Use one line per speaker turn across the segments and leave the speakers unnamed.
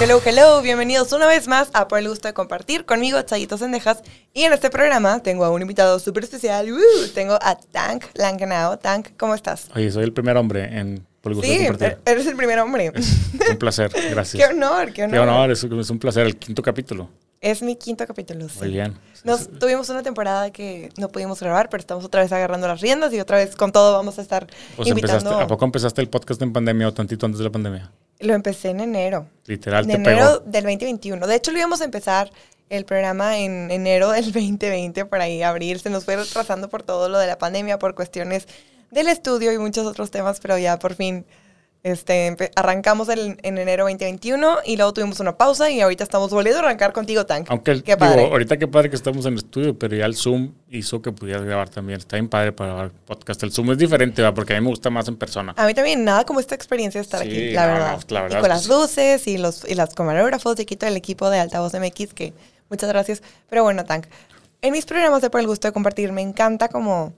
hello, hello. Bienvenidos una vez más a Por el Gusto de Compartir conmigo, Chayitos Sendejas. Y en este programa tengo a un invitado súper especial. Uh, tengo a Tank Langenau. Tank, ¿cómo estás?
Oye, soy el primer hombre en Por el Gusto
Sí,
de Compartir.
er- eres el primer hombre.
Un placer, gracias.
qué honor, qué honor.
Qué honor, es, es un placer. El quinto capítulo.
Es mi quinto capítulo. sí.
Muy bien.
Nos tuvimos una temporada que no pudimos grabar, pero estamos otra vez agarrando las riendas y otra vez con todo vamos a estar
Pues
invitando.
¿A poco empezaste el podcast en pandemia o tantito antes de la pandemia?
Lo empecé en enero.
Literal,
En
te
enero
pegó.
del 2021. De hecho, lo íbamos a empezar el programa en enero del 2020, por ahí, abril. Se nos fue retrasando por todo lo de la pandemia, por cuestiones del estudio y muchos otros temas, pero ya por fin este, arrancamos el- en enero 2021 y luego tuvimos una pausa y ahorita estamos volviendo a arrancar contigo, Tank.
Aunque, el-
Qué
digo,
padre.
ahorita qué padre que estamos en el estudio, pero ya el Zoom hizo que pudieras grabar también. Está bien padre para grabar podcast. El Zoom es diferente, ¿va? porque a mí me gusta más en persona.
A mí también, nada como esta experiencia de estar
Sí,
aquí, la
no,
verdad.
no, la verdad
y con las luces y los, y las camarógrafos y aquí todo el equipo de Altavoz MX, que muchas gracias. Pero bueno, Tank, en mis programas de Por el Gusto de Compartir me encanta como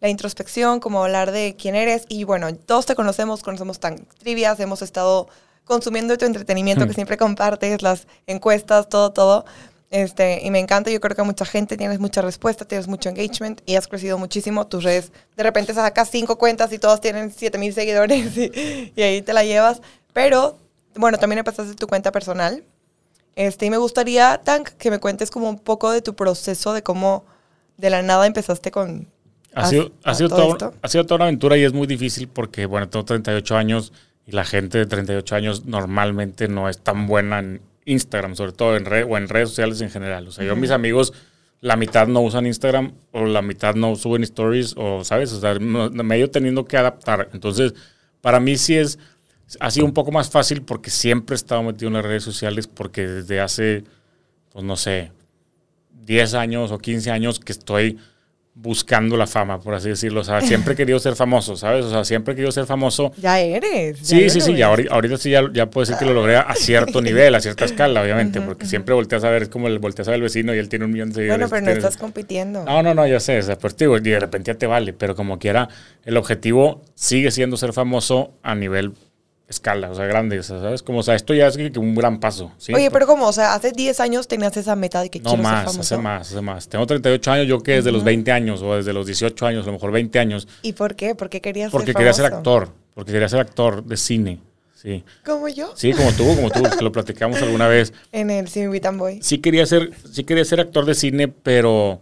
la introspección, como hablar de quién eres. Y bueno, todos te conocemos, conocemos tan trivias, hemos estado consumiendo tu entretenimiento que
Hmm.
siempre compartes, las encuestas, todo, todo. Este, y me encanta, yo creo que mucha gente, tienes mucha respuesta, tienes mucho engagement y has crecido muchísimo. Tus redes, de repente sacas cinco cuentas y todos tienen 7000 seguidores y, y ahí te la llevas. Pero, bueno, también empezaste tu cuenta personal. Este, y me gustaría, Tank, que me cuentes como un poco de tu proceso, de cómo de la nada empezaste con...
Ha sido,
a-
ha, sido toda, ha sido toda una aventura y es muy difícil porque, bueno, tengo 38 años y la gente de 38 años normalmente no es tan buena en Instagram, sobre todo en red o en redes sociales en general. O sea, yo, mis amigos, la mitad no usan Instagram o la mitad no suben stories o, ¿sabes? O sea, no- me he ido teniendo que adaptar. Entonces, para mí sí es, ha sido un poco más fácil porque siempre he estado metido en las redes sociales porque desde hace, pues no sé, 10 años o 15 años que estoy buscando la fama, por así decirlo. O sea, siempre he querido ser famoso, ¿sabes? O sea, siempre he querido ser famoso.
Ya eres. ya
Sí, sí, sí, ya
lograste.
ahorita, ahorita sí ya, ya puedo decir que lo logré a cierto nivel, a cierta escala, obviamente, porque siempre volteas a ver, es como el volteas a ver al vecino y él tiene un millón de seguidores.
Bueno, pero no estás compitiendo.
No, no, no, ya sé, sea, pues digo, y de repente ya te vale, pero como quiera, el objetivo sigue siendo ser famoso a nivel escala, o sea, grande, ¿sabes? Como, o sea, esto ya es un gran paso, ¿sí?
Oye, pero como, o sea, hace 10 años tenías esa meta de que
No
quiero
más,
ser famoso.
hace más, hace más. Tengo 38 años, yo que desde los 20 años o desde los 18 años, a lo mejor 20 años,
¿Y por qué? ¿Por qué querías
porque
ser
quería ser actor, porque quería ser actor de cine, sí.
¿Como yo?
Sí, como tú, como tú, que lo platicamos alguna vez.
En el Si me invitan voy.
Sí quería ser, sí quería ser actor de cine, pero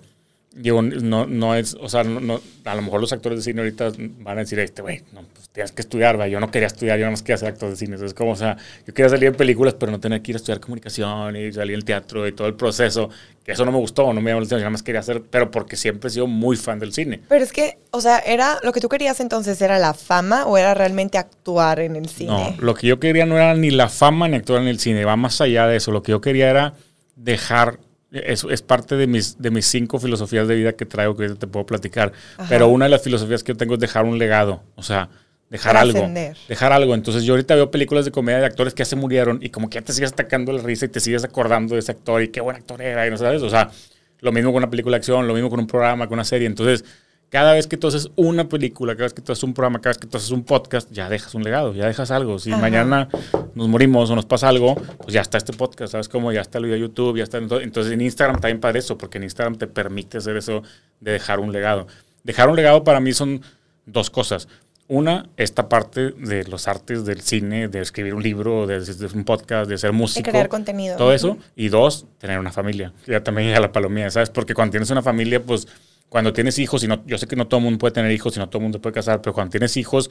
digo, no, no es, o sea, no, no- a lo mejor los actores de cine ahorita van a decir, este güey, no, tienes que estudiar, ¿va? yo no quería estudiar, yo nada más quería ser actor de cine. Entonces, como, o sea, yo quería salir en películas, pero no tener que ir a estudiar comunicación y salir en teatro y todo el proceso, que eso no me gustó, no me llamó la atención, yo nada más quería hacer, pero porque siempre he sido muy fan del cine.
Pero es que, o sea, era lo que tú querías entonces, ¿era la fama o era realmente actuar en el cine?
No, lo que yo quería no era ni la fama ni actuar en el cine, va más allá de eso. Lo que yo quería era dejar, eso es parte de mis, de mis cinco filosofías de vida que traigo que te puedo platicar.
Ajá.
Pero una de las filosofías que yo tengo es dejar un legado, o sea, dejar algo. Dejar algo. Entonces yo ahorita veo películas de comedia de actores que ya se murieron y como que ya te sigues atacando la risa y te sigues acordando de ese actor y qué buen actor era y no sabes, o sea, lo mismo con una película de acción, lo mismo con un programa, con una serie. Entonces, cada vez que tú haces una película, cada vez que tú haces un programa, cada vez que tú haces un podcast, ya dejas un legado, ya dejas algo. Si
Ajá.
mañana nos morimos o nos pasa algo, pues ya está este podcast, ¿sabes cómo? Ya está el video de YouTube, ya está. Entonces, en Instagram también para eso, porque en Instagram te permite hacer eso de dejar un legado. Dejar un legado para mí son dos cosas. Una, esta parte de los artes del cine, de escribir un libro, de, de un podcast, de ser músico.
crear contenido.
Todo eso. Y dos, tener una familia. Ya también a la palomía, ¿sabes? Porque cuando tienes una familia, pues cuando tienes hijos, y no, yo sé que no todo el mundo puede tener hijos y no todo el mundo puede casar, pero cuando tienes hijos,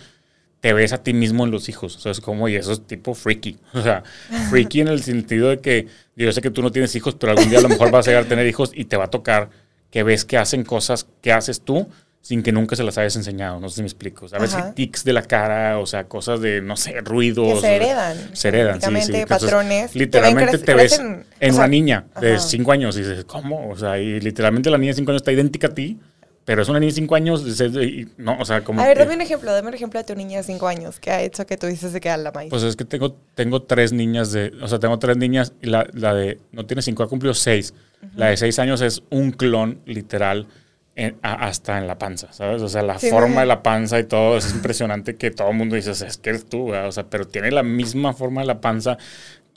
te ves a ti mismo en los hijos. O sea, es como, y eso es tipo freaky. O sea, freaky en el sentido de que yo sé que tú no tienes hijos, pero algún día a lo mejor vas a llegar a tener hijos y te va a tocar que ves que hacen cosas que haces tú sin que nunca se las hayas enseñado. No sé si me explico. ¿Sabes?
Ajá.
Tics de la cara, o sea, cosas de, no sé, ruidos.
Que se heredan.
Se heredan, sí, sí. Entonces,
patrones. ven
literalmente te ves
crecen,
en
o sea,
una niña de
ajá.
5 años y dices, ¿cómo? O sea, y literalmente la niña de 5 años está idéntica a ti, pero es una niña de 5 años, y no, o sea, como...
A ver, dame un ejemplo, dame un ejemplo de tu niña de 5 años que ha hecho que tú dices de que a la maíz.
Pues es que tengo, tengo tres niñas de, o sea, tengo tres niñas y la, la de, no tiene cinco, ha cumplido seis. La de seis años es un clon literal en- a- hasta en la panza, ¿sabes? O sea, la
Sí,
forma de la panza y todo es impresionante que todo el mundo dice, es que eres tú, ¿verdad? o sea, pero tiene la misma forma de la panza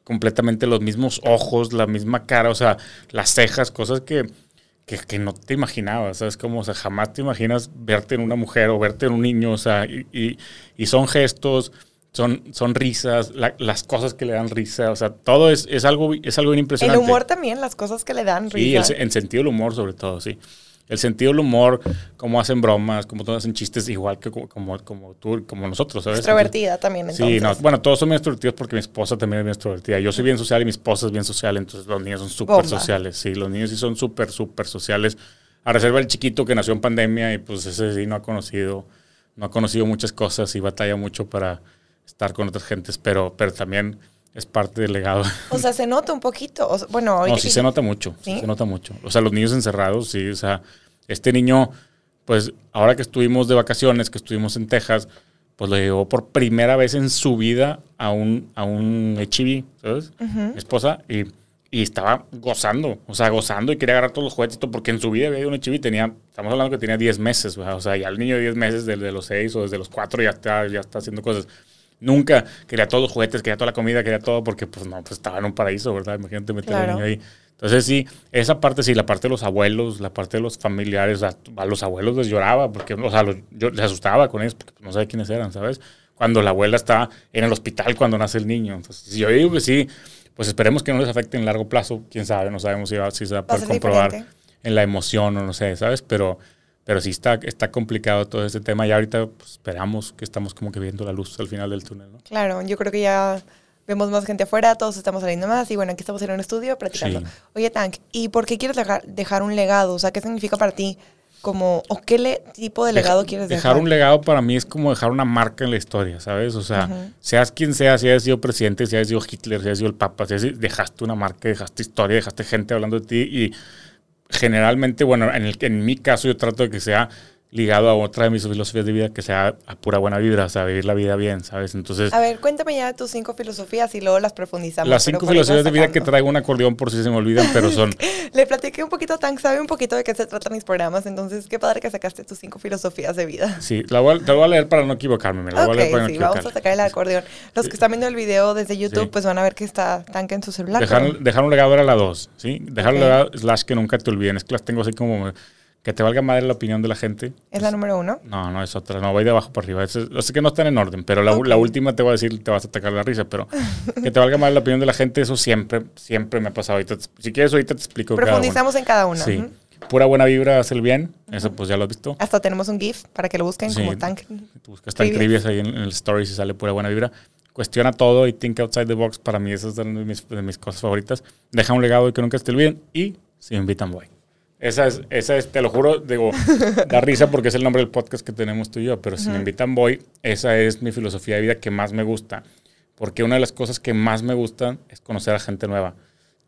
completamente los mismos ojos, la misma cara, o sea, las cejas, cosas que, que, que no te imaginabas, ¿sabes? Como, o sea, jamás te imaginas verte en una mujer o verte en un niño, o sea, y, y, y son gestos, son, son risas, la, las cosas que le dan risa, o sea, todo es, es, algo, es algo bien impresionante.
El humor también, las cosas que le dan
risa. Sí, el, en sentido del humor sobre todo, sí el sentido del humor, cómo hacen bromas, cómo todos hacen chistes, igual que como, como, tú, como nosotros, ¿sabes?
Extrovertida también, entonces.
Sí, no, bueno, todos son bien extrovertidos porque mi esposa también es bien extrovertida. Yo soy bien social y mi esposa es bien social, entonces los niños son súper sociales. Sí, los niños sí son súper, súper sociales. A reserva del chiquito que nació en pandemia y pues ese sí no ha conocido, no ha conocido muchas cosas y batalla mucho para estar con otras gentes, pero, pero también es parte del legado.
O sea, se nota un poquito. bueno,
no, sí se nota mucho. ¿Sí? se nota mucho. O sea, los niños encerrados, sí. O sea, este niño, pues ahora que estuvimos de vacaciones, que estuvimos en Texas, pues lo llevó por primera vez en su vida a un, a un HIV, ¿sabes? Mi esposa, y, y, estaba gozando, o sea, gozando y quería agarrar todos los juguetes, porque en su vida había un HIV, tenía, estamos hablando que tenía 10 meses, o sea, ya el niño de 10 meses, desde los 6 o desde los 4 ya está, ya está haciendo cosas. Nunca quería todos los juguetes, quería toda la comida, quería todo, porque pues no, pues estaba en un paraíso, ¿verdad? Imagínate meter al niño ahí. Entonces sí, esa parte sí, la parte de los abuelos, la parte de los familiares, a, los abuelos les lloraba, porque, o sea, yo les asustaba con ellos, porque no sabía quiénes eran, ¿sabes? Cuando la abuela está en el hospital cuando nace el niño. Entonces, yo digo que sí, pues esperemos que no les afecte en largo plazo, quién sabe, no sabemos si, va, si se va a poder comprobar en la emoción o no sé, ¿sabes? Pero pero sí está, está complicado todo este tema y ahorita pues, esperamos que estamos como que viendo la luz al final del túnel, ¿no?
Claro, yo creo que ya vemos más gente afuera, todos estamos saliendo más y bueno, aquí estamos en un estudio platicando. Oye, Tank, ¿y por qué quieres dejar, un legado? O sea, ¿qué significa para ti? Como, ¿O qué tipo de legado quieres
dejar? Dejar un legado para mí es como dejar una marca en la historia, ¿sabes? O sea, seas quien sea, si hayas sido presidente, si hayas sido Hitler, si hayas sido el Papa, si hayas, dejaste una marca, dejaste historia, dejaste gente hablando de ti y generalmente, bueno, en, el, en mi caso yo trato de que sea ligado a otra de mis filosofías de vida que sea a pura buena vibra, o sea, vivir la vida bien, ¿sabes? Entonces...
A ver, cuéntame ya tus cinco filosofías y luego las profundizamos.
Las cinco filosofías de vida que traigo un acordeón por si se me olvidan, pero son...
Le platiqué un poquito, Tank sabe un poquito de qué se tratan mis programas, entonces qué padre que sacaste tus cinco filosofías de vida.
Sí, la voy a, te voy a leer para no equivocarme, me la voy a leer para
no sí, vamos a sacar el acordeón. Los que están viendo el video desde YouTube, pues van a ver que está Tank en su celular.
Dejar, dejar un legado era la dos, ¿sí? Dejar un legado slash que nunca te olviden, es que las tengo así como que te valga madre la opinión de la gente.
¿Es la número uno?
No, no, es otra. No, voy de abajo para arriba. Es, sé que no están en orden, pero la, la, última te voy a decir, te vas a atacar la risa, pero que te valga madre la opinión de la gente, eso siempre, siempre me ha pasado. Ahorita, si quieres, ahorita te explico.
Profundizamos en cada una.
Sí. Pura buena vibra hace el bien. Eso pues ya lo has visto.
Hasta tenemos un GIF para que lo busquen como Tank.
Tú buscas Tank Trivias ahí en, el story si sale pura buena vibra. Cuestiona todo y think outside the box. Para mí, esa es de mis, de mis cosas favoritas. Deja un legado y que nunca esté bien. Y si invitan, voy. Esa es, esa es, te lo juro, digo, da risa porque es el nombre del podcast que tenemos tú y yo, pero si me invitan voy, esa es mi filosofía de vida que más me gusta, porque una de las cosas que más me gustan es conocer a gente nueva,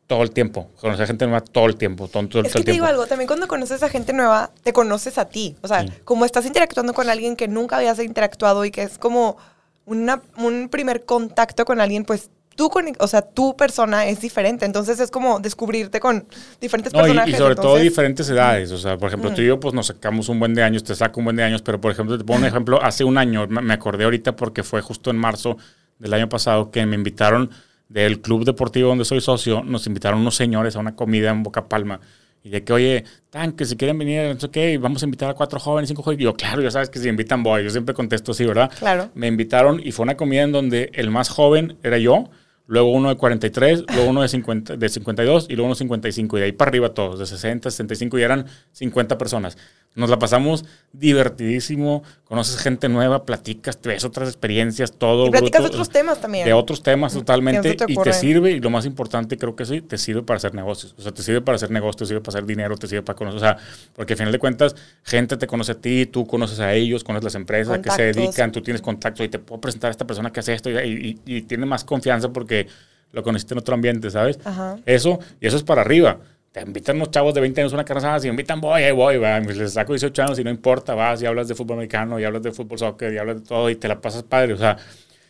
todo el tiempo, conocer a gente nueva todo el tiempo, todo, todo,
es que te digo algo, también cuando conoces a gente nueva, te conoces a ti, o sea, como estás interactuando con alguien que nunca habías interactuado y que es como una, un primer contacto con alguien, pues tú, o sea, tu persona es diferente. Entonces es como descubrirte con diferentes personajes.
Y, sobre todo diferentes edades. O sea, por ejemplo, tú y yo pues nos sacamos un buen de años, te saco un buen de años, pero por ejemplo, te pongo un ejemplo, hace un año, me acordé ahorita porque fue justo en marzo del año pasado que me invitaron del club deportivo donde soy socio, nos invitaron unos señores a una comida en Boca Palma. Y de que, oye, tan, que si quieren venir, no sé vamos a invitar a cuatro jóvenes, cinco jóvenes. Y yo, claro, ya sabes que si invitan voy. Yo siempre contesto así, ¿verdad?
Claro.
Me invitaron y fue una comida en donde el más joven era yo luego uno de 43, luego uno de, 50, de 52 y luego uno de 55. Y de ahí para arriba todos, de 60, 65 y eran 50 personas. Nos la pasamos divertidísimo, conoces gente nueva, platicas, ves otras experiencias, todo.
Y platicas de otros temas también.
De otros temas totalmente. y te sirve, y lo más importante creo que sí, te sirve para hacer negocios. O sea, te sirve para hacer negocios, te sirve para hacer dinero, te sirve para conocer. O sea, porque al final de cuentas, gente te conoce a ti, tú conoces a ellos, conoces las empresas que se dedican, tú tienes contacto y te puedo presentar a esta persona que hace esto y, y, tiene más confianza porque lo conociste en otro ambiente, ¿sabes? Eso, y eso es para arriba te invitan unos chavos de 20 años a una carne si me invitan, voy, ahí voy, va. les saco 18 años y no importa, vas y hablas de fútbol americano, y hablas de fútbol soccer, y hablas de todo, y te la pasas padre. O sea,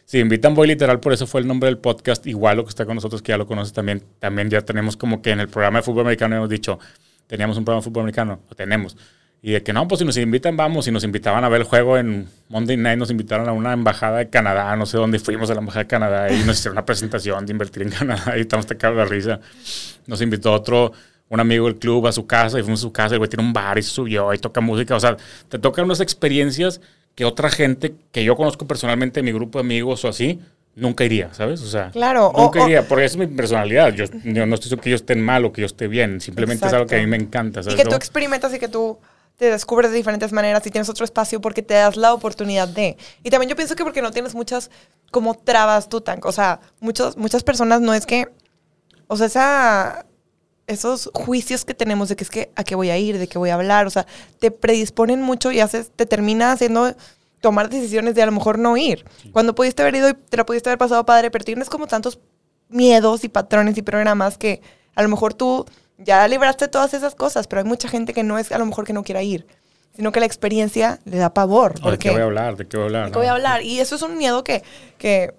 si invitan, voy literal, por eso fue el nombre del podcast, igual lo que está con nosotros, que ya lo conoces también, también ya tenemos como que en el programa de fútbol americano hemos dicho, teníamos un programa de fútbol americano, lo tenemos. Y de que no, pues si nos invitan, vamos. Y nos invitaban a ver el juego en Monday Night, nos invitaron a una embajada de Canadá, no sé dónde fuimos a la embajada de Canadá y nos hicieron una presentación de invertir en Canadá y estamos te de risa. Nos invitó otro, un amigo del club a su casa y fuimos a su casa, el güey tiene un bar y subió y toca música. O sea, te tocan unas experiencias que otra gente que yo conozco personalmente, mi grupo de amigos o así, nunca iría, ¿sabes? O sea,
claro,
nunca iría, porque esa es mi personalidad. Yo, no estoy diciendo que yo esté mal o que yo esté bien, simplemente es algo que a mí me encanta. ¿sabes?
Y que tú experimentas y que tú te descubres de diferentes maneras y tienes otro espacio porque te das la oportunidad de. Y también yo pienso que porque no tienes muchas como trabas tú, tan, o sea, muchos, muchas personas no es que, o sea, esa, esos juicios que tenemos de que es que a qué voy a ir, de qué voy a hablar, o sea, te predisponen mucho y haces, te termina haciendo tomar decisiones de a lo mejor no ir. Cuando pudiste haber ido y te la pudiste haber pasado padre, pero tienes como tantos miedos y patrones y programas que a lo mejor tú ya libraste todas esas cosas, pero hay mucha gente que no es a lo mejor que no quiera ir, sino que la experiencia le da pavor.
¿De qué voy a hablar? ¿De qué voy a hablar?
¿De qué voy a hablar? Y eso es un miedo que, que,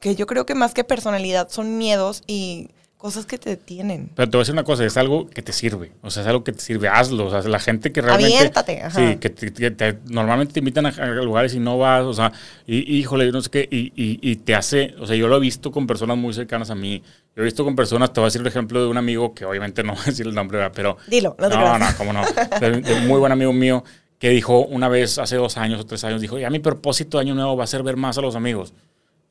que yo creo que más que personalidad son miedos y cosas que te detienen.
Pero te voy a decir una cosa, es algo que te sirve. O sea, es algo que te sirve, hazlo. O sea, la gente que realmente...
Aviéntate, ajá.
Sí, que, normalmente te invitan a, lugares y no vas, o sea, y, híjole, no sé qué, y, y, te hace... O sea, yo lo he visto con personas muy cercanas a mí. Yo he visto con personas, te voy a decir el ejemplo de un amigo, que obviamente no voy a decir el nombre, pero...
Dilo,
no te No, no, cómo no. de, un muy buen amigo mío que dijo una vez, hace dos años o tres años, dijo, ya mi propósito de año nuevo va a ser ver más a los amigos.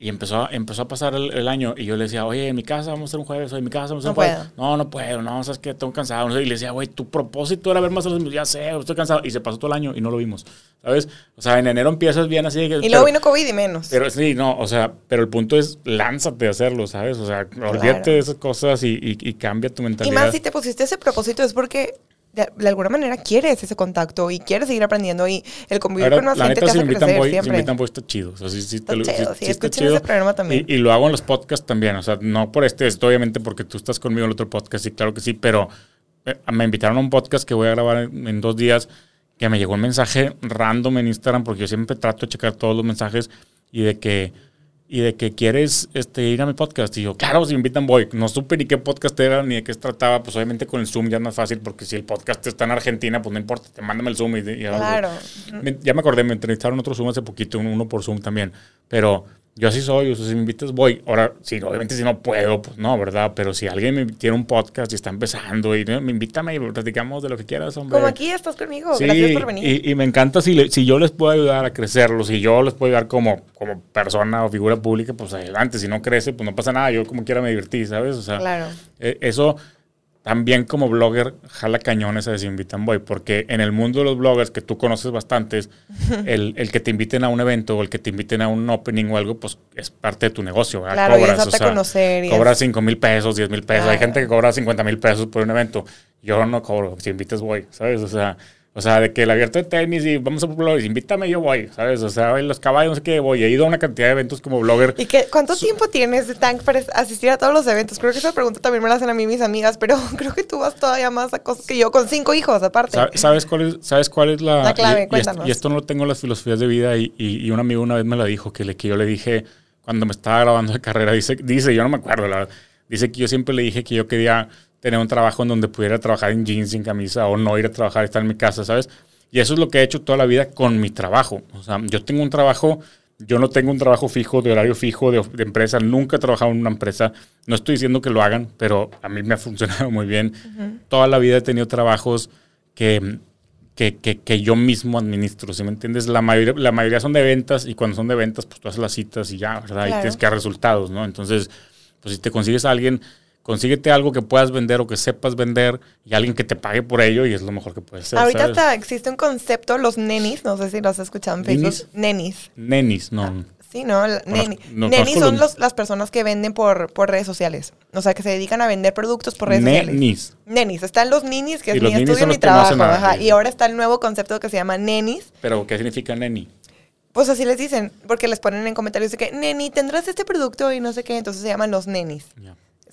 Y empezó, empezó a pasar el, año y yo le decía, oye, en mi casa vamos a hacer un jueves, o en mi casa vamos a hacer un jueves. No, no puedo, no, sabes que estoy cansado. Y le decía, güey, tu propósito era ver más a los amigos. Ya sé, estoy cansado. Y se pasó todo el año y no lo vimos, ¿sabes? O sea, en enero empiezas bien así.
y luego vino COVID y menos.
Pero sí, no, o sea, pero el punto es lánzate a hacerlo, ¿sabes? O sea, olvídate de esas cosas y, y cambia tu mentalidad.
Y más si te pusiste ese propósito es porque de, alguna manera quieres ese contacto y quieres seguir aprendiendo y el convivir con más gente te hace crecer
voy,
siempre.
Si invitan voy, está chido. O sea, sí, sí,
está te, chido, sí, está chido. Ese programa también.
Y, lo hago en los podcasts también. O sea, no por este, esto obviamente porque tú estás conmigo en el otro podcast, y claro que sí, pero eh, me invitaron a un podcast que voy a grabar en, en dos días que me llegó un mensaje random en Instagram porque yo siempre trato de checar todos los mensajes y de que y de que quieres este, ir a mi podcast. Y yo, claro, si me invitan voy. No supe ni qué podcast era ni de qué se trataba. Pues obviamente con el Zoom ya es más fácil porque si el podcast está en Argentina, pues no importa, te mándame el Zoom. Y,
claro.
ya me acordé, me entrevistaron otro Zoom hace poquito, uno por Zoom también. Pero yo así soy, o sea, si me invitas voy. Ahora, sí, obviamente si no puedo, pues no, ¿verdad? Pero si alguien me tiene un podcast y está empezando y me invítame y platicamos de lo que quieras, hombre.
Como aquí estás conmigo, gracias por venir.
Y, y me encanta si, si yo les puedo ayudar a crecerlo, si yo les puedo ayudar como, como persona o figura pública, pues adelante. Si no crece, pues no pasa nada, yo como quiera me divertí, ¿sabes? O sea,
claro.
E, eso también como blogger jala cañones a decir invitan voy, porque en el mundo de los bloggers que tú conoces bastantes, el, el, que te inviten a un evento o el que te inviten a un opening o algo, pues es parte de tu negocio. ¿verdad?
Claro, cobras, o sea, conocer.
Cobras 5 mil pesos, 10 mil pesos. Hay gente que cobra 50 mil pesos por un evento. Yo no cobro, si invitas voy, ¿sabes? O sea, o sea, de que el abierto de tenis y vamos a blogger, invítame, yo voy, ¿sabes? O sea, los caballos, no sé qué, voy. He ido a una cantidad de eventos como blogger.
¿Y qué, cuánto tiempo tienes de Tank para asistir a todos los eventos? Creo que esa pregunta también me la hacen a mí mis amigas, pero creo que tú vas todavía más a cosas que yo, con cinco hijos aparte.
¿Sabes cuál es, sabes cuál es la...
La clave,
y,
cuéntanos.
Y esto, no lo tengo en las filosofías de vida y, y, un amigo una vez me lo dijo, que, le, que yo le dije, cuando me estaba grabando de carrera, dice, dice yo no me acuerdo, la, dice que yo siempre le dije que yo quería tener un trabajo en donde pudiera trabajar en jeans, sin camisa, o no ir a trabajar, estar en mi casa, ¿sabes? Y eso es lo que he hecho toda la vida con mi trabajo. O sea, yo tengo un trabajo, yo no tengo un trabajo fijo, de horario fijo, de, empresa. Nunca he trabajado en una empresa. No estoy diciendo que lo hagan, pero a mí me ha funcionado muy bien. Toda la vida he tenido trabajos que, que, que, yo mismo administro, ¿sí me entiendes? La mayoría, la mayoría son de ventas y cuando son de ventas, pues tú haces las citas y ya, ¿verdad? Y tienes que dar resultados, ¿no? Entonces, pues si te consigues a alguien consíguete algo que puedas vender o que sepas vender y alguien que te pague por ello y es lo mejor que puedes hacer.
Ahorita hasta existe un concepto, los nenis, no sé si lo has escuchado en Facebook. Nenis.
Nenis, no.
sí, no, nenis son los, las personas que venden por, por redes sociales. O sea, que se dedican a vender productos por redes sociales.
Nenis.
Nenis. Están los ninis, que es mi estudio y mi trabajo. y ahora está el nuevo concepto que se llama nenis.
¿Pero qué significa neni?
Pues así les dicen, porque les ponen en comentarios de que, neni, tendrás este producto y no sé qué, entonces se llaman los nenis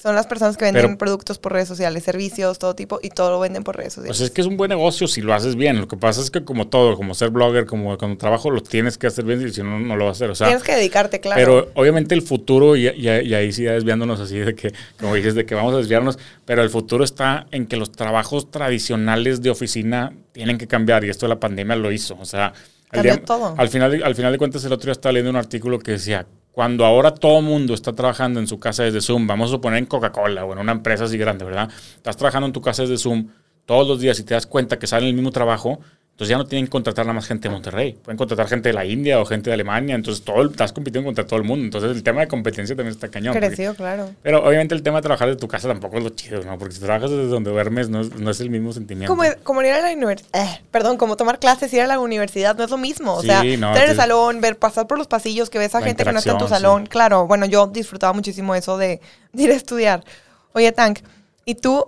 son las personas que venden
Pero-
productos por redes sociales, servicios, todo tipo, y todo lo venden por redes sociales.
Pues es que es un buen negocio si lo haces bien. Lo que pasa es que como todo, como ser blogger, como con trabajo, lo tienes que hacer bien y si no, no lo vas a hacer. O sea,
Tienes que dedicarte, claro.
Pero obviamente el futuro, y, y- y ahí sí ya desviándonos así de que, como dices, de que vamos a desviarnos, pero el futuro está en que los trabajos tradicionales de oficina tienen que cambiar y esto de la pandemia lo hizo. O sea, al,
Cambió todo.
al final, al final de cuentas el otro día estaba leyendo un artículo que decía, cuando ahora todo mundo está trabajando en su casa desde Zoom, vamos a suponer en Coca-Cola o en una empresa así grande, ¿verdad? Estás trabajando en tu casa desde Zoom todos los días y te das cuenta que salen el mismo trabajo, entonces ya no tienen que contratar nada más gente de Monterrey. Pueden contratar gente de la India o gente de Alemania. Entonces todo el- estás compitiendo contra todo el mundo. Entonces el tema de competencia también está cañón. porque-
Creció, claro.
pero obviamente el tema de trabajar de tu casa tampoco es lo chido, ¿no? Porque si trabajas desde donde duermes no es, no es el mismo sentimiento.
Como, como ir a la universidad, perdón, como tomar clases, ir a la universidad, no es lo mismo. O
Sí,
sea,
no,
estar en el salón, ver, pasar por los pasillos, que ves a gente que no está en tu salón.
sí.
Claro, bueno, yo disfrutaba muchísimo eso de, de ir a estudiar. Oye, Tank, ¿y tú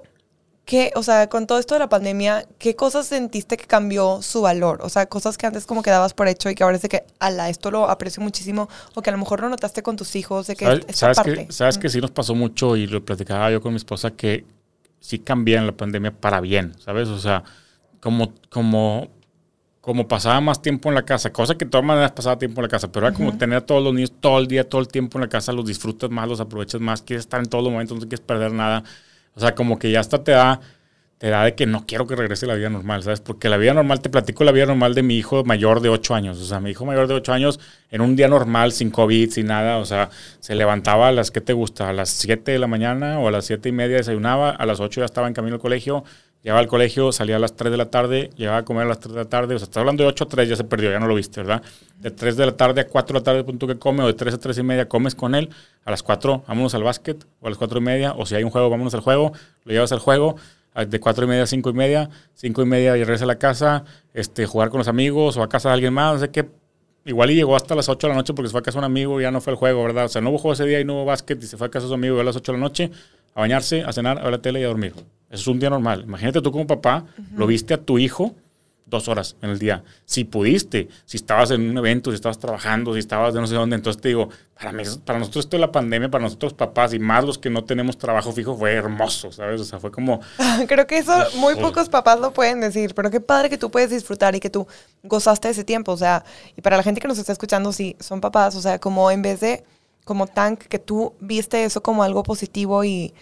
qué, o sea, con todo esto de la pandemia, qué cosas sentiste que cambió su valor? O sea, cosas que antes como que dabas por hecho y que ahora es de que, ala, esto lo aprecio muchísimo, o que a lo mejor no notaste con tus hijos, de que
¿Sabes,
esta
sabes
parte.
que, sabes que sí nos pasó mucho y lo platicaba yo con mi esposa que sí cambié en la pandemia para bien, ¿sabes? O sea, como, como, como pasaba más tiempo en la casa, cosa que de todas maneras pasaba tiempo en la casa, pero era como tener a todos los niños todo el día, todo el tiempo en la casa, los disfrutas más, los aprovechas más, quieres estar en todos los momentos, no quieres perder nada. O sea, como que ya hasta te da, te da de que no quiero que regrese la vida normal, ¿sabes? Porque la vida normal, te platico la vida normal de mi hijo mayor de 8 años. O sea, mi hijo mayor de 8 años, en un día normal, sin COVID, sin nada, o sea, se levantaba a las, ¿qué te gusta? A las 7 de la mañana o a las 7 y media desayunaba, a las 8 ya estaba en camino al colegio, llegaba al colegio, salía a las 3 de la tarde, llegaba a comer a las 3 de la tarde, o sea, estás hablando de 8 a 3, ya se perdió, ya no lo viste, ¿verdad? De 3 de la tarde a 4 de la tarde, punto que come, o de 3 a 3 y media comes con él, a las 4 vámonos al básquet, o a las 4 y media, o si hay un juego, vámonos al juego, lo llevas al juego, de 4 y media a 5 y media, 5 y media y regresa a la casa, este, jugar con los amigos, o a casa de alguien más, no sé qué, Igual y llegó hasta las 8 de la noche porque se fue a casa de un amigo y ya no fue al juego, ¿verdad? O sea, no hubo juego ese día y no hubo básquet y se fue a casa de su amigo y a las 8 de la noche a bañarse, a cenar, a ver la tele y a dormir. Eso es un día normal. Imagínate tú como papá, lo viste a tu hijo dos horas en el día. Si pudiste, si estabas en un evento, si estabas trabajando, si estabas de no sé dónde. Entonces te digo, para, mí, para nosotros esto de la pandemia, para nosotros papás y más los que no tenemos trabajo fijo, fue hermoso, ¿sabes? O sea, fue como...
Creo que eso muy pocos papás lo pueden decir, pero qué padre que tú puedes disfrutar y que tú gozaste de ese tiempo. O sea, y para la gente que nos está escuchando, si son papás, o sea, como en vez de, como Tank, que tú viste eso como algo positivo y,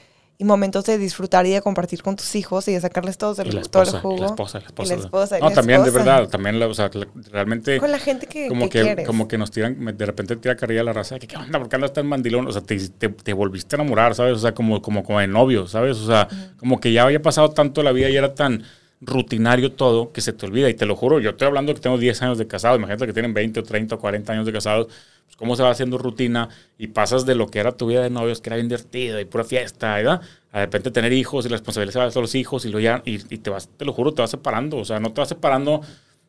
y momentos de disfrutar y de compartir con tus hijos y de sacarles todos el,
Y la
todo el
esposa,
jugo.
y la esposa, la esposa.
Y la esposa, y
no,
la
también,
esposa.
de verdad, también, la, o sea, la- realmente...
Con la gente que,
como
que
que,
quieres.
como que nos tiran, de repente tira carrilla la raza, de que qué onda, ¿por qué andas tan mandilón? O sea, te, te, te volviste a enamorar, ¿sabes? O sea, como, como, como de novio, ¿sabes? O sea, como que ya había pasado tanto la vida y era tan rutinario todo que se te olvida. Y te lo juro, yo estoy hablando que tengo 10 años de casado, imagínate que tienen 20 o 30 o 40 años de casados, cómo se va haciendo rutina y pasas de lo que era tu vida de novios, que era bien divertido y pura fiesta, ¿verdad? A de repente tener hijos y la responsabilidad de los hijos y, lo ya, y, y te vas, te lo juro, te vas separando. O sea, no te vas separando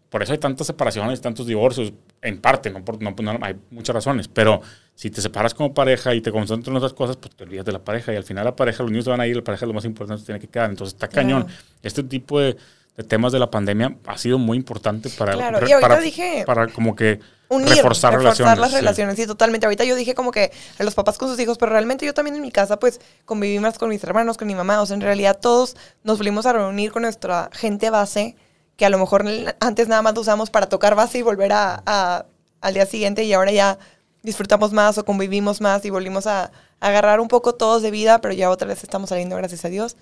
por eso hay tantas separaciones, tantos divorcios, en parte, no, por, no, no- hay muchas razones, pero si te separas como pareja y te concentras en otras cosas, pues te olvidas de la pareja y al final la pareja, los niños van a ir, la pareja es lo más importante, tiene que quedar. Entonces está cañón.
Claro.
Este tipo de, de temas de la pandemia ha sido muy importante para,
Claro, y ahorita
para,
dije-
para como que
unir,
reforzar, relaciones.
las
sí.
relaciones, sí, totalmente. Ahorita yo dije como que a los papás con sus hijos, pero realmente yo también en mi casa pues conviví más con mis hermanos, con mi mamá, o sea, en realidad todos nos volvimos a reunir con nuestra gente base, que a lo mejor antes nada más lo usamos para tocar base y volver a, a- al día siguiente y ahora ya disfrutamos más o convivimos más y volvimos a, a agarrar un poco todos de vida, pero ya otra vez estamos saliendo, gracias a Dios.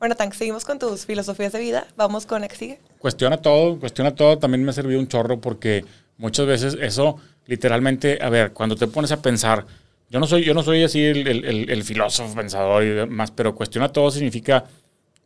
Bueno, Tank, seguimos con tus filosofías de vida. Vamos con la que sigue.
Cuestiona todo, cuestiona todo, también me ha servido un chorro porque muchas veces eso, literalmente, a ver, cuando te pones a pensar, yo no soy, yo no soy así el, el- el- el filósofo pensador y demás, pero cuestiona todo significa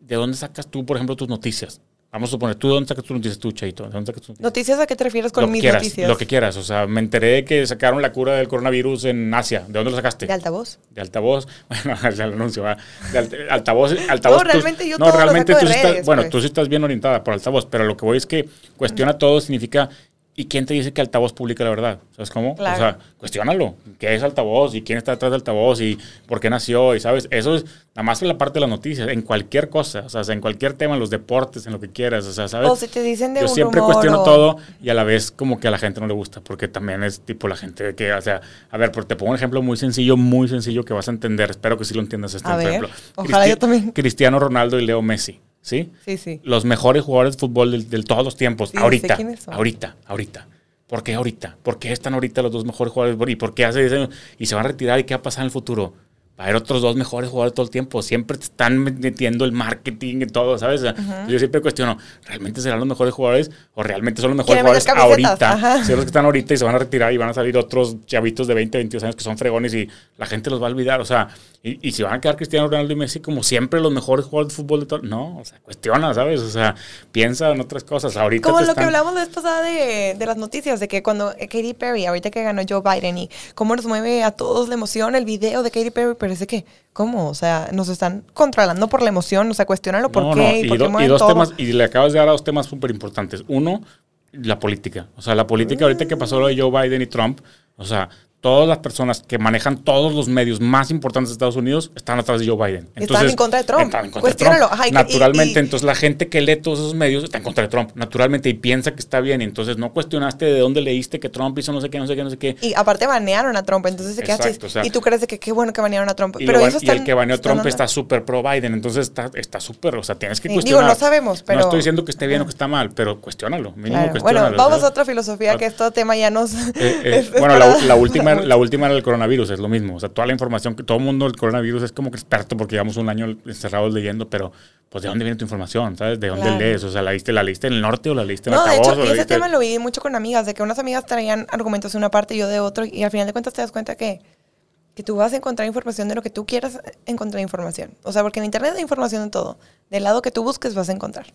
de dónde sacas tú, por ejemplo, tus noticias. Vamos a suponer, ¿tú de dónde sacas tus noticias tú, Chaito? ¿De dónde sacas tus noticias?
¿Noticias a qué te refieres con
lo
mis
quieras,
noticias?
Lo que quieras, o sea, me enteré de que sacaron la cura del coronavirus en Asia. ¿De dónde lo sacaste?
De altavoz.
de altavoz, bueno, lo anuncio, ¿va? de alt- altavoz, altavoz. tú-
realmente yo
no,
todo lo
realmente
saco
tú
de
sí estás,
redes,
bueno,
pues.
tú sí estás bien orientada por altavoz, pero lo que voy es que cuestiona todo significa ¿Y quién te dice que altavoz publica la verdad? ¿Sabes cómo?
Claro.
O sea, cuestiónalo. ¿Qué es altavoz? ¿Y quién está detrás del altavoz? ¿Y por qué nació? Y sabes, eso es nada más en la parte de las noticias, en cualquier cosa, o sea, en cualquier tema, en los deportes, en lo que quieras, o sea, ¿sabes?
O si te dicen de
Yo
un
siempre
rumor
cuestiono
o-
todo y a la vez como que a la gente no le gusta, porque también es tipo la gente que, o sea, a ver, te pongo un ejemplo muy sencillo, muy sencillo que vas a entender, espero que sí lo entiendas este
A ver,
ejemplo.
ojalá yo también.
Cristiano Ronaldo y Leo Messi, ¿sí?
Sí, sí.
los mejores jugadores de fútbol del- de, todos los tiempos.
Sí,
ahorita, ahorita, ahorita. ¿Por qué ahorita? ¿Por qué están ahorita los dos mejores jugadores? ¿Y por qué hace eso? Y se van a retirar y qué va a pasar en el futuro? Va a haber otros dos mejores jugadores todo el tiempo. Siempre te están metiendo el marketing y todo, ¿sabes? Yo siempre cuestiono, ¿realmente serán los mejores jugadores o realmente son los mejores jugadores ahorita? Son los que están ahorita y se van a retirar y van a salir otros chavitos de 20, 22 años que son fregones y la gente los va a olvidar. O sea, y, y si van a quedar Cristiano Ronaldo y Messi como siempre los mejores jugadores de fútbol de todo. No, o sea, cuestiona, ¿sabes? O sea, piensa en otras cosas. Ahorita
Como
te
lo que hablamos la vez pasada de, de las noticias, de que cuando Katy Perry, ahorita que ganó Joe Biden, y cómo nos mueve a todos la emoción el video de Katy Perry, pero es de que, ¿cómo? O sea, nos están controlando por la emoción, o sea, cuestionalo por
No,
qué
no,
y,
y,
por
do-
qué
y dos
todo.
temas, y le acabas de dar a dos temas súper importantes. Uno, la política. O sea, la política ahorita que pasó lo de Joe Biden y Trump, o sea, todas las personas que manejan todos los medios más importantes de Estados Unidos están atrás de Joe Biden.
Están en contra de Trump.
Están en contra de
Cuestiónalo.
Trump. Naturalmente,
y- y-
entonces la gente que lee todos esos medios está en contra de Trump, naturalmente, y piensa que está bien. Entonces no cuestionaste de dónde leíste que Trump hizo no sé qué, no sé qué, no sé qué.
Y aparte banearon a Trump, entonces se queda
Exacto, o sea-
y tú crees que qué bueno que banearon a Trump.
Y,
pero
el que baneó a Trump está súper pro Biden, entonces está está súper, o sea, tienes que
Sí, digo,
cuestionar.
no sabemos, pero-
No estoy diciendo que esté bien o que está mal, pero cuestiónalo, mínimo
Claro.
cuestiónalo,
Bueno, vamos
¿sabes?
a otra filosofía que este tema ya nos...
Eh, eh, bueno, la última, la última era el coronavirus, es lo mismo. O sea, toda la información que todo el mundo del coronavirus es como que experto porque llevamos un año encerrados leyendo, pero pues de dónde viene tu información, ¿sabes? ¿De dónde
Claro.
lees? O sea, ¿la leíste, ¿la leíste en el norte o la leíste en
No, de
altavoz?
hecho, y ese tema lo vi mucho con amigas, de que unas amigas traían argumentos de una parte y yo de otro, y al final de cuentas te das cuenta que, que tú vas a encontrar información de lo que tú quieras encontrar información. O sea, porque en Internet hay información de todo. Del lado que tú busques vas a encontrar.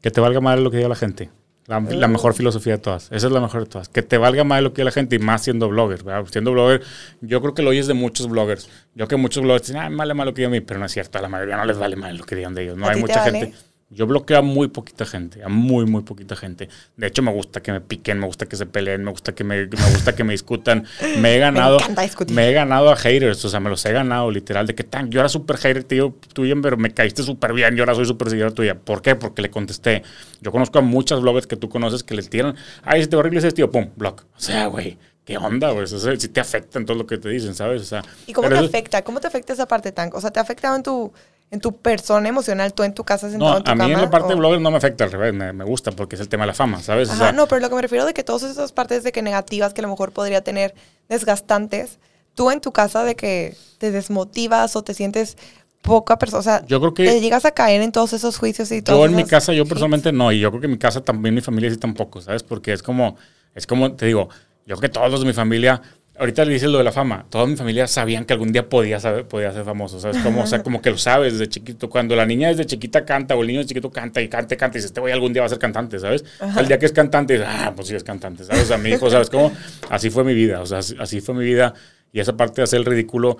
Que te valga más lo que diga la gente. La, la mejor filosofía de todas. Esa es la mejor de todas. Que te valga más lo que la gente y más siendo blogger. ¿verdad? Siendo blogger, yo creo que lo oyes de muchos bloggers. Yo que muchos bloggers dicen, ah, me vale más lo que digan de mí, pero no es cierto. A la mayoría no les vale más lo que digan de ellos. No
¿A
hay mucha
vale?
gente. Yo bloqueo a muy poquita gente, a muy, muy poquita gente. De hecho, me gusta que me piquen, me gusta que se peleen, me gusta que me, me gusta que me discutan. Me he ganado,
discutir.
me he ganado a haters, o sea, me los he ganado literal. De que tan, yo era súper hater tío, tuyo, pero me caíste súper bien, yo ahora soy súper seguidor tuya. ¿Por qué? Porque le contesté. Yo conozco a muchas bloggers que tú conoces que les tiran, ay, si te horrible ese tío, pum, block. O sea, güey, ¿qué onda, güey? Eso sí te afecta en todo lo que te dicen, ¿sabes? O sea,
¿Y cómo te
eso-
afecta? ¿Cómo te afecta esa parte, Tank? O sea, ¿te ha afectado en tu, en tu persona emocional, tú en tu casa sentado
No,
en tu
a mí
cama?
en la parte de blogger no me afecta al revés, me, me gusta porque es el tema de la fama, ¿sabes? O
Ajá,
sea,
no, pero lo que me refiero de que todas esas partes de que negativas que a lo mejor podría tener desgastantes, tú en tu casa de que te desmotivas o te sientes poca persona, o sea,
Yo creo que-
te llegas a caer en todos esos juicios y todo.
Yo en mi casa, yo personalmente no, y yo creo que en mi casa también, mi familia sí tampoco, ¿sabes? Porque es como, es como, te digo, yo creo que todos los de mi familia, ahorita le dices lo de la fama, toda mi familia sabían que algún día podía, saber, podía ser famoso, ¿sabes? Como, o sea, como que lo sabes desde chiquito, cuando la niña desde chiquita canta o el niño desde chiquito canta y canta y canta y dice, este güey algún día va a ser cantante, ¿sabes? El día que es cantante, dices, ah, pues sí es cantante, ¿sabes? O sea, mi hijo, ¿sabes cómo? Así fue mi vida, o sea, así, así fue mi vida y esa parte de hacer el ridículo,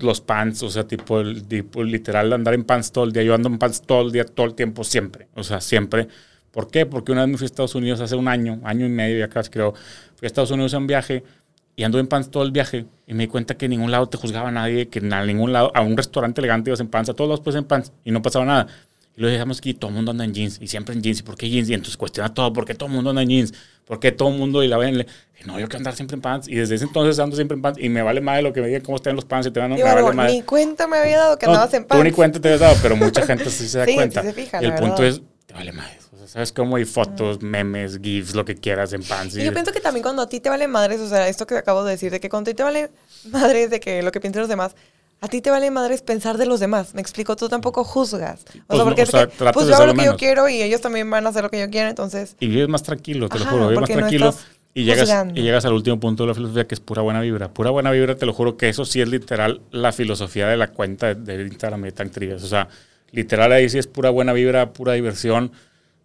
los pants, o sea, tipo, el, tipo literal andar en pants todo el día. Yo ando en pants todo el día, todo el tiempo, siempre. O sea, siempre. ¿Por qué? Porque una vez me fui a Estados Unidos hace un año, año y medio ya casi creo. Fui a Estados Unidos a un viaje y ando en pants todo el viaje y me di cuenta que en ningún lado te juzgaba nadie, que en ningún lado, a un restaurante elegante ibas en pants, a todos lados pues en pants y no pasaba nada. Y luego dejamos que todo el mundo anda en jeans y siempre en jeans. ¿Y por qué jeans? Y entonces cuestiona todo. ¿Por qué todo el mundo anda en jeans? ¿Por qué todo el mundo y la ven? le- No, yo quiero andar siempre en pants. Y desde ese entonces ando siempre en pants. Y me vale más de lo que me digan cómo están los pants. Y te van a
Y bueno,
vale madre.
ni cuenta me había dado que
No,
andabas en pants.
Tú ni cuenta te habías dado, pero mucha gente sí se da
Sí, sí
cuenta.
se fija,
y el punto es, te vale más. O sea, ¿sabes cómo hay fotos, memes, gifs, lo que quieras en pants?
Y yo pienso que también cuando a ti te vale madres, o sea, esto que acabo de decir, de que cuando a ti te vale madres de que lo que piensan los demás, a ti te vale madres pensar de los demás. Me explico, tú tampoco juzgas. O
Pues
sea,
no,
porque
o
es
sea,
que,
tratas
pues yo hago lo
lo
que yo
menos.
quiero y ellos también van a hacer lo que yo quiero, entonces...
Y vives más tranquilo, te lo
Ajá,
juro, vives más
no
tranquilo.
estás
y llegas,
juzgando.
y llegas al último punto de la filosofía, que es pura buena vibra. Pura buena vibra, te lo juro que eso sí es literal la filosofía de la cuenta de, de Instagram de Tank Trivias. O sea, literal ahí sí es pura buena vibra, pura diversión.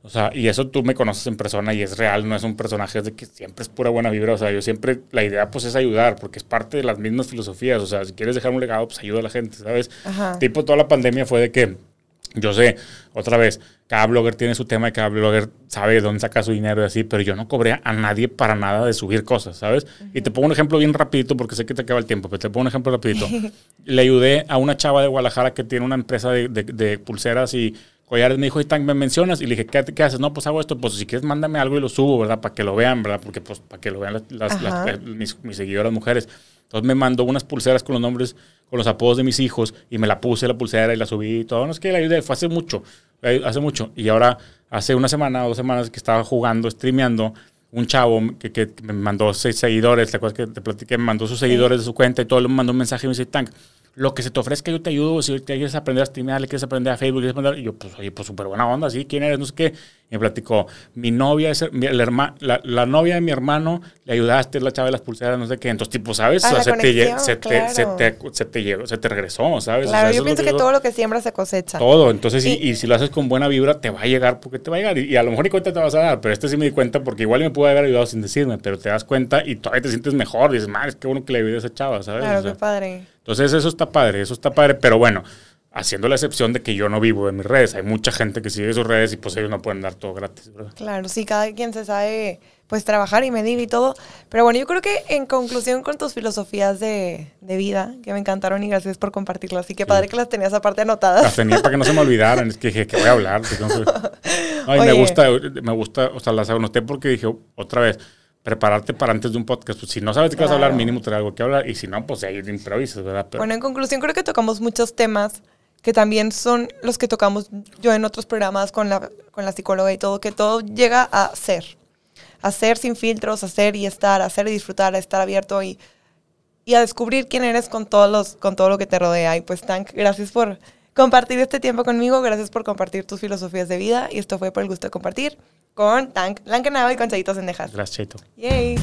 O sea, y eso tú me conoces en persona y es real, no es un personaje, es de que siempre es pura buena vibra. O sea, yo siempre, la idea pues es ayudar, porque es parte de las mismas filosofías. O sea, si quieres dejar un legado, pues ayuda a la gente, ¿sabes?
Ajá.
Tipo, toda la pandemia fue de que Yo sé, otra vez, cada blogger tiene su tema y cada blogger sabe de dónde saca su dinero y así, pero yo no cobré a nadie para nada de subir cosas, ¿sabes? Y te pongo un ejemplo bien rapidito porque sé que te acaba el tiempo, pero te pongo un ejemplo rapidito. Le ayudé a una chava de Guadalajara que tiene una empresa de, de, de pulseras y collares. Me dijo, Tan, ¿me mencionas? Y le dije, ¿qué, ¿qué, haces? No, pues hago esto. Pues si quieres, mándame algo y lo subo, ¿verdad? Para que lo vean, ¿verdad? Porque, pues, para que lo vean las, las, mis, mis seguidoras mujeres. Entonces me mandó unas pulseras con los nombres, con los apodos de mis hijos y me la puse la pulsera y la subí y todo. No es que la ayudé, fue hace mucho, hace mucho. Y ahora, hace una semana o dos semanas que estaba jugando, streameando, un chavo que, que me mandó seis seguidores, ¿te acuerdas que te platiqué? Me mandó sus seguidores de su cuenta y todo, le mandó un mensaje y me dice, Tank, lo que se te ofrezca yo te ayudo, si te quieres aprender a streamear, le quieres aprender a Facebook, quieres aprender, y yo, pues, oye, pues súper buena onda, ¿sí? ¿Quién eres? No sé qué. Y me platicó, mi novia, es mi, la, la, novia de mi hermano, le ayudaste, la chava de las pulseras, no sé qué. Entonces, tipo, ¿sabes?
Ah,
o sea,
se,
te, se, te, se, te, se, te, llegó, se te regresó, ¿sabes?
Claro,
o sea,
yo pienso que, todo lo que siembra se cosecha.
Todo, entonces, y, y, y, si lo haces con buena vibra, te va a llegar porque te va a llegar. Y, a lo mejor ni cuenta te vas a dar, pero este sí me di cuenta porque igual me pudo haber ayudado sin decirme, pero te das cuenta y todavía te sientes mejor. Dices, madre, es que bueno que le ayudé a esa chava, ¿sabes?
Claro,
o sea,
qué padre.
Entonces, eso está padre, eso está padre, pero bueno, haciendo la excepción de que yo no vivo de mis redes. Hay mucha gente que sigue sus redes y pues ellos no pueden dar todo gratis, ¿verdad?
Claro, sí, cada quien se sabe pues trabajar y medir y todo. Pero bueno, yo creo que en conclusión con tus filosofías de, de vida, que me encantaron y gracias por compartirlas. Así que sí. padre que las tenías aparte anotadas.
Las tenía para que no se me olvidaran. Es que dije, que voy a hablar? Ay, me gusta, me gusta, o sea, las anoté porque dije, otra vez, prepararte para antes de un podcast. Pues si no sabes de qué claro. vas a hablar, mínimo tener algo que hablar. Y si no, pues ahí improvisas, ¿verdad?
Pero, bueno, en conclusión, creo que tocamos muchos temas que también son los que tocamos yo en otros programas con la, con la psicóloga y todo, que todo llega a ser. A ser sin filtros, a ser y estar, a ser y disfrutar, a estar abierto y, y a descubrir quién eres con, todos los, con todo lo que te rodea. Y pues, Tank, gracias por compartir este tiempo conmigo, gracias por compartir tus filosofías de vida. Y esto fue por el gusto de compartir con Tank Lankenau y con Chaitos Sendejas.
Gracias.
Yay.